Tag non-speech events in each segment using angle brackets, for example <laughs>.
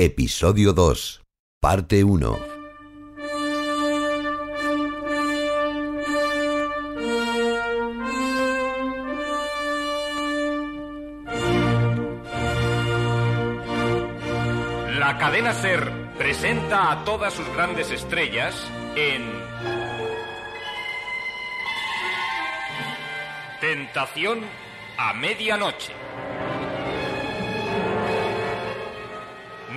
Episodio 2, parte 1. La cadena Ser presenta a todas sus grandes estrellas en Tentación a medianoche.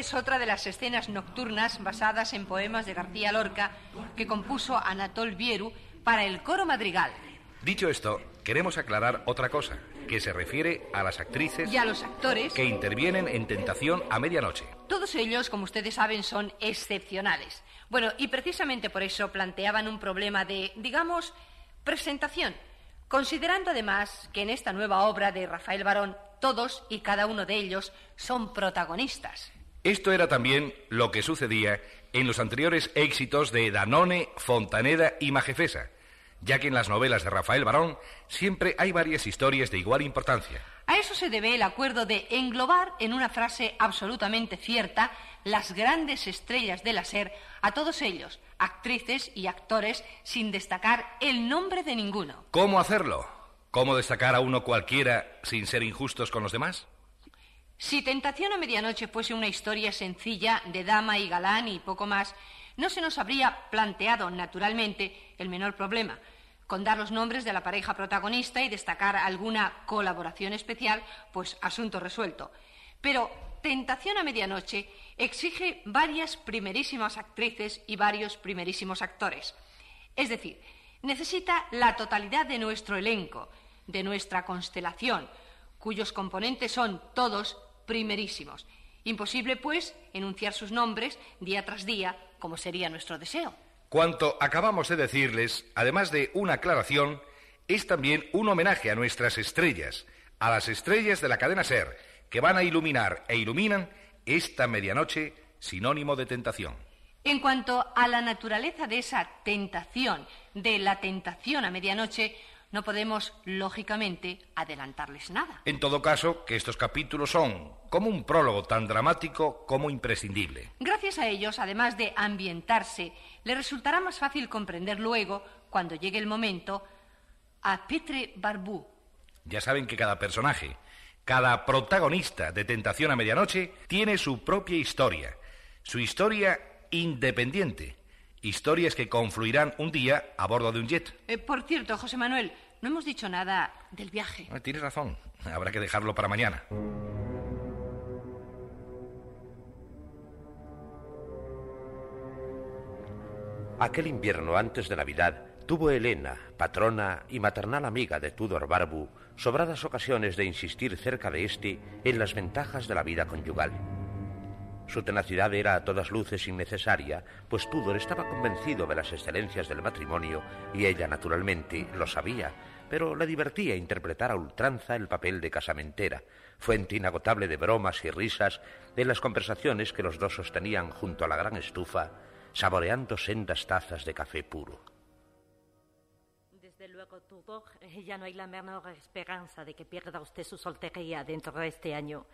Es otra de las escenas nocturnas basadas en poemas de García Lorca que compuso Anatol Vieru para el coro madrigal. Dicho esto, queremos aclarar otra cosa, que se refiere a las actrices Y a los actores, que intervienen en Tentación a medianoche. todos ellos, como ustedes saben, son excepcionales. Bueno, y precisamente por eso planteaban un problema de, digamos, presentación, considerando además que en esta nueva obra de Rafael Barón todos y cada uno de ellos son protagonistas. Esto era también lo que sucedía en los anteriores éxitos de Danone, Fontaneda y Majefesa, ya que en las novelas de Rafael Barón siempre hay varias historias de igual importancia. A eso se debe el acuerdo de englobar en una frase absolutamente cierta las grandes estrellas de la SER a todos ellos, actrices y actores, sin destacar el nombre de ninguno. ¿Cómo hacerlo? ¿Cómo destacar a uno cualquiera sin ser injustos con los demás? Si Tentación a Medianoche fuese una historia sencilla de dama y galán y poco más, no se nos habría planteado naturalmente el menor problema. Con dar los nombres de la pareja protagonista y destacar alguna colaboración especial, pues asunto resuelto. Pero Tentación a Medianoche exige varias primerísimas actrices y varios primerísimos actores. Es decir, necesita la totalidad de nuestro elenco, de nuestra constelación, cuyos componentes son todos primerísimos. Imposible, pues, enunciar sus nombres día tras día, como sería nuestro deseo. Cuanto acabamos de decirles, además de una aclaración, es también un homenaje a nuestras estrellas, a las estrellas de la cadena Ser, que van a iluminar e iluminan esta medianoche sinónimo de tentación. En cuanto a la naturaleza de esa tentación, de la tentación a medianoche, no podemos, lógicamente, adelantarles nada. En todo caso, que estos capítulos son como un prólogo tan dramático como imprescindible. Gracias a ellos, además de ambientarse, le resultará más fácil comprender luego, cuando llegue el momento, a Petre Barbú. Ya saben que cada personaje, cada protagonista de Tentación a Medianoche tiene su propia historia, su historia independiente, historias que confluirán un día a bordo de un jet. Eh, por cierto, José Manuel, no hemos dicho nada del viaje. Ah, Tienes razón, habrá que dejarlo para mañana. Aquel invierno antes de Navidad tuvo Elena, patrona y maternal amiga de Tudor Barbu, sobradas ocasiones de insistir cerca de éste en las ventajas de la vida conyugal. Su tenacidad era a todas luces innecesaria, pues Tudor estaba convencido de las excelencias del matrimonio y ella, naturalmente, lo sabía, pero le divertía interpretar a ultranza el papel de casamentera, fuente inagotable de bromas y risas de las conversaciones que los dos sostenían junto a la gran estufa, saboreando sendas tazas de café puro. Desde luego, Tudor, ya no hay la menor esperanza de que pierda usted su soltería dentro de este año.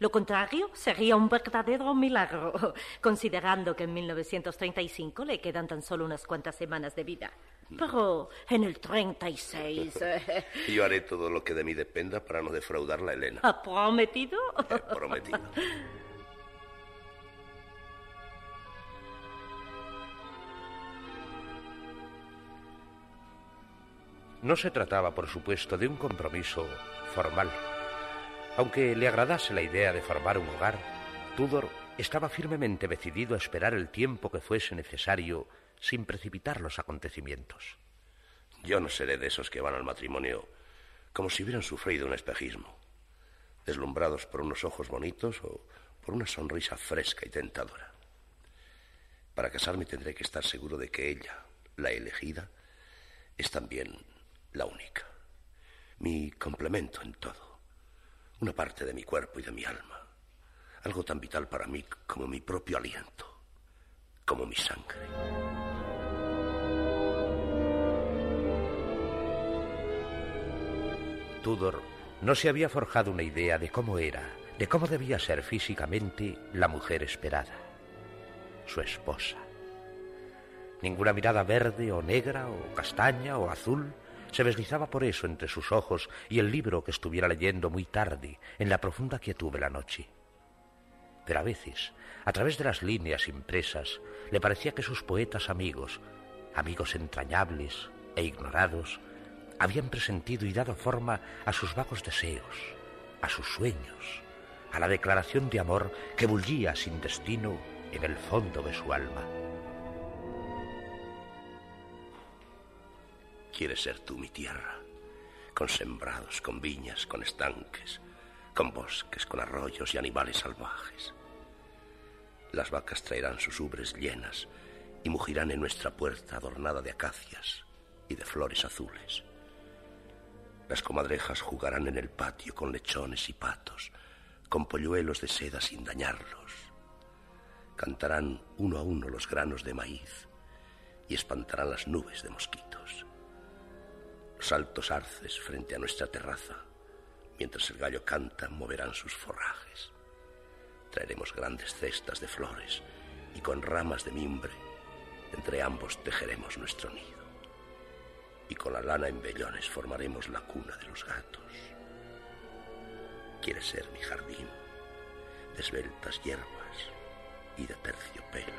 Lo contrario sería un verdadero milagro, <laughs> considerando que en 1935 le quedan tan solo unas cuantas semanas de vida. Pero en el 36... <laughs> Eh. Yo haré todo lo que de mí dependa para no defraudar a Elena. ¿Ha ¿Prometido? Prometido. No se trataba, por supuesto, de un compromiso formal. Aunque le agradase la idea de formar un hogar, Tudor estaba firmemente decidido a esperar el tiempo que fuese necesario sin precipitar los acontecimientos. Yo no seré de esos que van al matrimonio como si hubieran sufrido un espejismo, deslumbrados por unos ojos bonitos o por una sonrisa fresca y tentadora. Para casarme tendré que estar seguro de que ella, la elegida, es también la única, mi complemento en todo, una parte de mi cuerpo y de mi alma, algo tan vital para mí como mi propio aliento, como mi sangre. Tudor no se había forjado una idea de cómo era, de cómo debía ser físicamente la mujer esperada, su esposa. Ninguna mirada verde o negra o castaña o azul se deslizaba por eso entre sus ojos y el libro que estuviera leyendo muy tarde en la profunda quietud de la noche. Pero a veces, a través de las líneas impresas, le parecía que sus poetas amigos, amigos entrañables e ignorados, habían presentido y dado forma a sus vagos deseos, a sus sueños, a la declaración de amor que bullía sin destino en el fondo de su alma. Quieres ser tú mi tierra, con sembrados, con viñas, con estanques, con bosques, con arroyos y animales salvajes. Las vacas traerán sus ubres llenas y mugirán en nuestra puerta adornada de acacias y de flores azules. Las comadrejas jugarán en el patio con lechones y patos, con polluelos de seda sin dañarlos. Cantarán uno a uno los granos de maíz y espantarán las nubes de mosquitos. Altos arces frente a nuestra terraza, mientras el gallo canta, moverán sus forrajes. Traeremos grandes cestas de flores y con ramas de mimbre, entre ambos tejeremos nuestro nido. Y con la lana en vellones formaremos la cuna de los gatos. Quieres ser mi jardín, de esbeltas hierbas y de terciopelo.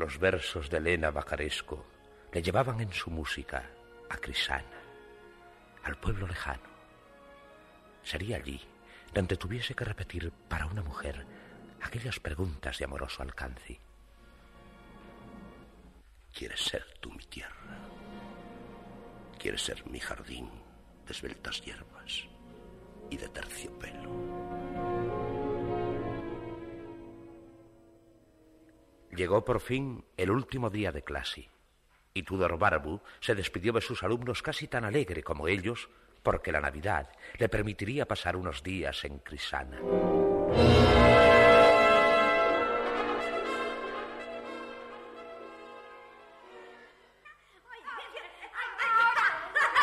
Los versos de Elena Bacaresco le llevaban en su música a Crisana, al pueblo lejano. Sería allí donde tuviese que repetir para una mujer aquellas preguntas de amoroso alcance. ¿Quieres ser tú mi tierra? ¿Quieres ser mi jardín de esbeltas hierbas y de terciopelo? Llegó por fin el último día de clase y Tudor Barbu se despidió de sus alumnos casi tan alegre como ellos porque la Navidad le permitiría pasar unos días en Crisana.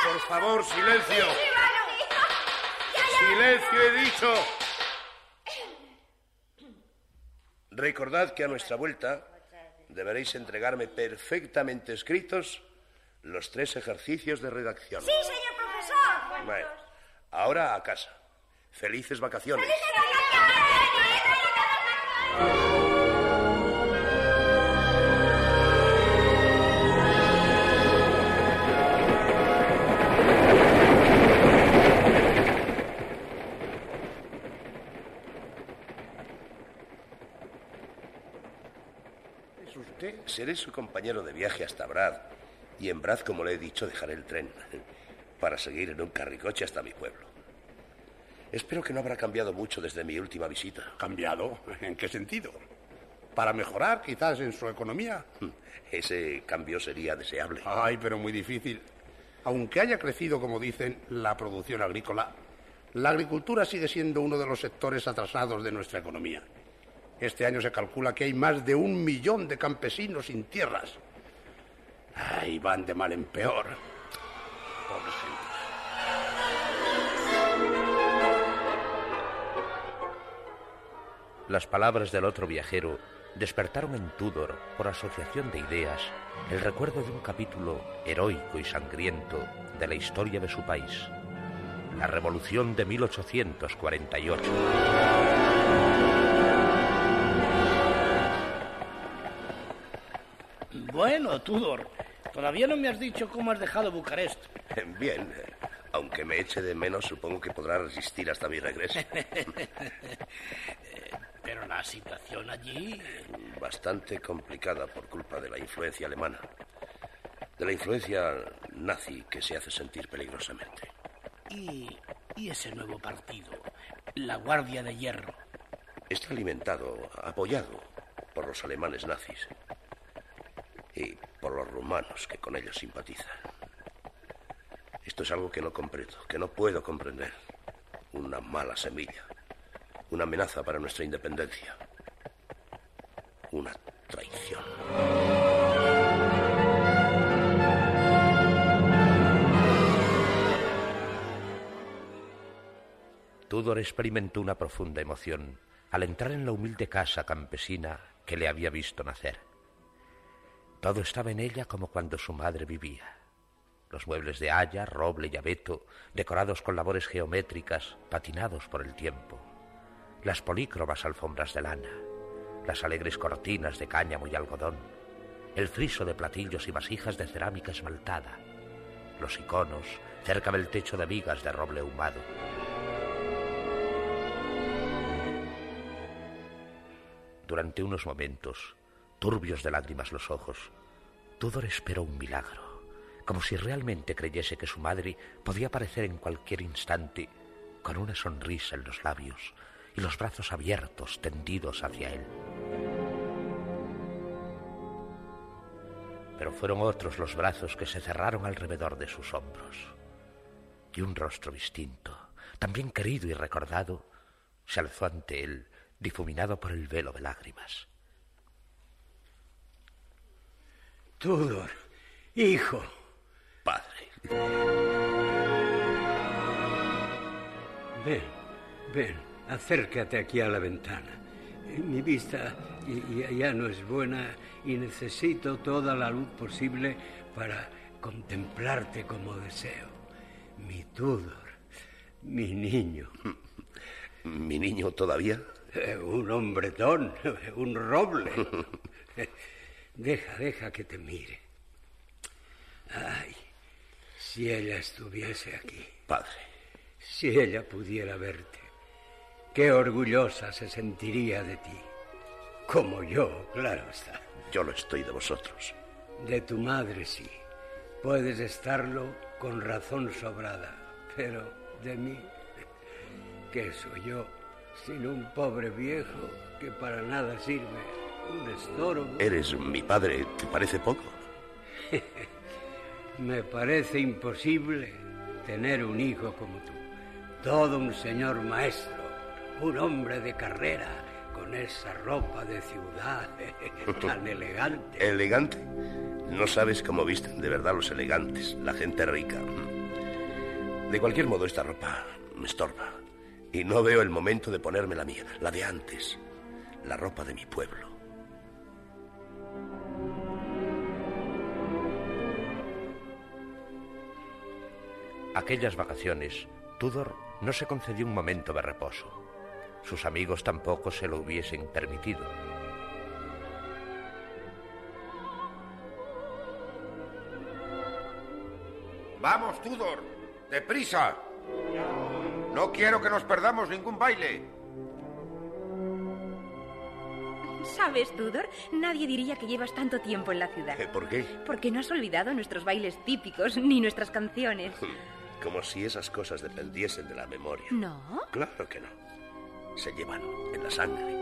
Por favor, silencio. Silencio, he dicho. Recordad que a nuestra vuelta deberéis entregarme perfectamente escritos los tres ejercicios de redacción. Sí, señor profesor. Bueno, ahora a casa. Felices vacaciones. Es Seré su compañero de viaje hasta Brad. Y en Brad, como le he dicho, dejaré el tren <laughs> para seguir en un carricoche hasta mi pueblo. Espero que no habrá cambiado mucho desde mi última visita. ¿Cambiado? ¿En qué sentido? ¿Para mejorar quizás en su economía? Ese cambio sería deseable. Ay, pero muy difícil. Aunque haya crecido, como dicen, la producción agrícola, la agricultura sigue siendo uno de los sectores atrasados de nuestra economía. Este año se calcula que hay más de un millón de campesinos sin tierras. Ay, van de mal en peor. Pobres. Las palabras del otro viajero despertaron en Tudor, por asociación de ideas, el recuerdo de un capítulo heroico y sangriento de la historia de su país, la Revolución de 1848. Bueno, Tudor, todavía no me has dicho cómo has dejado Bucarest. <laughs> Bien, aunque me eche de menos, supongo que podrá resistir hasta mi regreso. <laughs> Pero la situación allí... Bastante complicada por culpa de la influencia alemana. De la influencia nazi que se hace sentir peligrosamente. ¿Y, y ese nuevo partido? La Guardia de Hierro. Está alimentado, apoyado por los alemanes nazis y por los rumanos que con ellos simpatizan. Esto es algo que no comprendo, que no puedo comprender. Una mala semilla, una amenaza para nuestra independencia, una traición. Tudor experimentó una profunda emoción al entrar en la humilde casa campesina que le había visto nacer. Todo estaba en ella como cuando su madre vivía. Los muebles de haya, roble y abeto, decorados con labores geométricas, patinados por el tiempo. Las polícromas alfombras de lana, las alegres cortinas de cáñamo y algodón, el friso de platillos y vasijas de cerámica esmaltada, los iconos cerca del techo de vigas de roble ahumado. Durante unos momentos, turbios de lágrimas los ojos, Tudor esperó un milagro, como si realmente creyese que su madre podía aparecer en cualquier instante con una sonrisa en los labios y los brazos abiertos tendidos hacia él. Pero fueron otros los brazos que se cerraron alrededor de sus hombros. Y un rostro distinto, también querido y recordado, se alzó ante él difuminado por el velo de lágrimas. Tudor, hijo. Padre. Ven, ven, acércate aquí a la ventana. Mi vista ya no es buena y necesito toda la luz posible para contemplarte como deseo. Mi Tudor, mi niño. ¿Mi niño todavía? Eh, un hombretón, <laughs> un roble. <laughs> Deja, deja que te mire. Ay, si ella estuviese aquí. Padre. Si ella pudiera verte, qué orgullosa se sentiría de ti. Como yo, claro está. Yo lo estoy de vosotros. De tu madre sí. Puedes estarlo con razón sobrada. Pero de mí, ¿qué soy yo? Sino un pobre viejo que para nada sirve, un estorbo. ¿Eres mi padre? ¿Te parece poco? <laughs> Me parece imposible tener un hijo como tú. Todo un señor maestro, un hombre de carrera, con esa ropa de ciudad <laughs> tan <laughs> elegante. ¿Elegante? No sabes cómo visten de verdad los elegantes, la gente rica. De cualquier modo, esta ropa me estorba. Y no veo el momento de ponerme la mía, la de antes, la ropa de mi pueblo. Aquellas vacaciones, Tudor no se concedió un momento de reposo. Sus amigos tampoco se lo hubiesen permitido. Vamos, Tudor, deprisa. No quiero que nos perdamos ningún baile. ¿Sabes, Tudor? Nadie diría que llevas tanto tiempo en la ciudad. ¿Por qué? Porque no has olvidado nuestros bailes típicos ni nuestras canciones. <laughs> Como si esas cosas dependiesen de la memoria. ¿No? Claro que no. Se llevan en la sangre.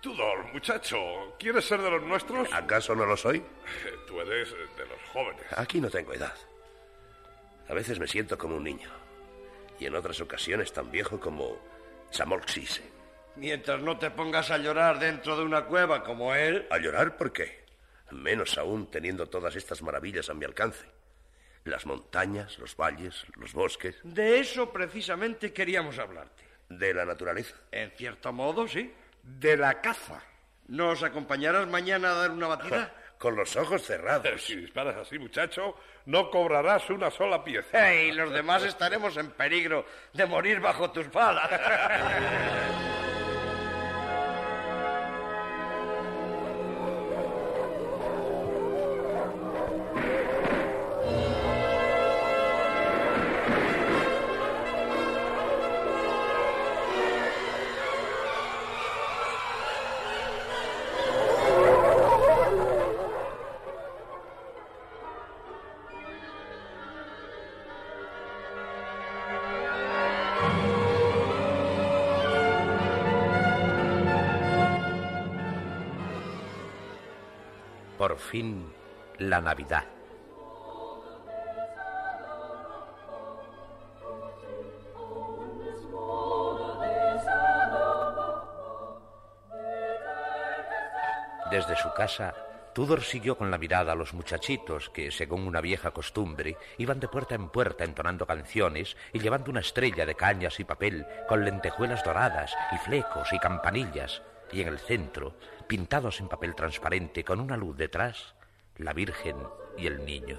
Tudor, muchacho, ¿quieres ser de los nuestros? ¿Acaso no lo soy? <laughs> Tú eres de los jóvenes. Aquí no tengo edad. A veces me siento como un niño. Y en otras ocasiones tan viejo como Samolxise. Mientras no te pongas a llorar dentro de una cueva como él. ¿A llorar por qué? Menos aún teniendo todas estas maravillas a mi alcance. Las montañas, los valles, los bosques. De eso precisamente queríamos hablarte. ¿De la naturaleza? En cierto modo, sí. De la caza. ¿Nos acompañarás mañana a dar una batida? <laughs> con los ojos cerrados. Si disparas así, muchacho, no cobrarás una sola pieza. Y los demás estaremos en peligro de morir bajo tus balas. <laughs> Por fin, la Navidad. Desde su casa, Tudor siguió con la mirada a los muchachitos que, según una vieja costumbre, iban de puerta en puerta entonando canciones y llevando una estrella de cañas y papel con lentejuelas doradas y flecos y campanillas, y en el centro, pintados en papel transparente con una luz detrás, la Virgen y el niño.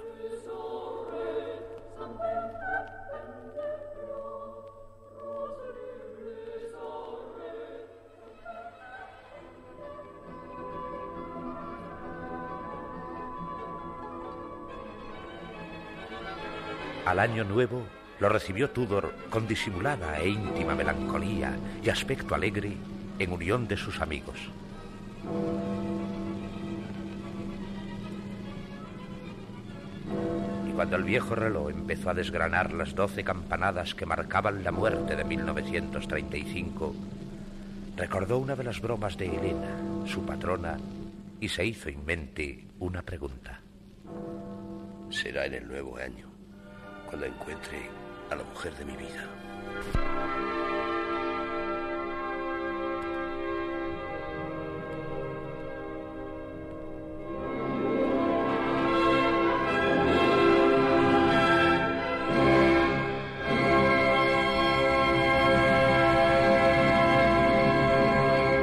Al año nuevo lo recibió Tudor con disimulada e íntima melancolía y aspecto alegre en unión de sus amigos. Y cuando el viejo reloj empezó a desgranar las doce campanadas que marcaban la muerte de 1935, recordó una de las bromas de Elena, su patrona, y se hizo en mente una pregunta. Será en el nuevo año, cuando encuentre a la mujer de mi vida.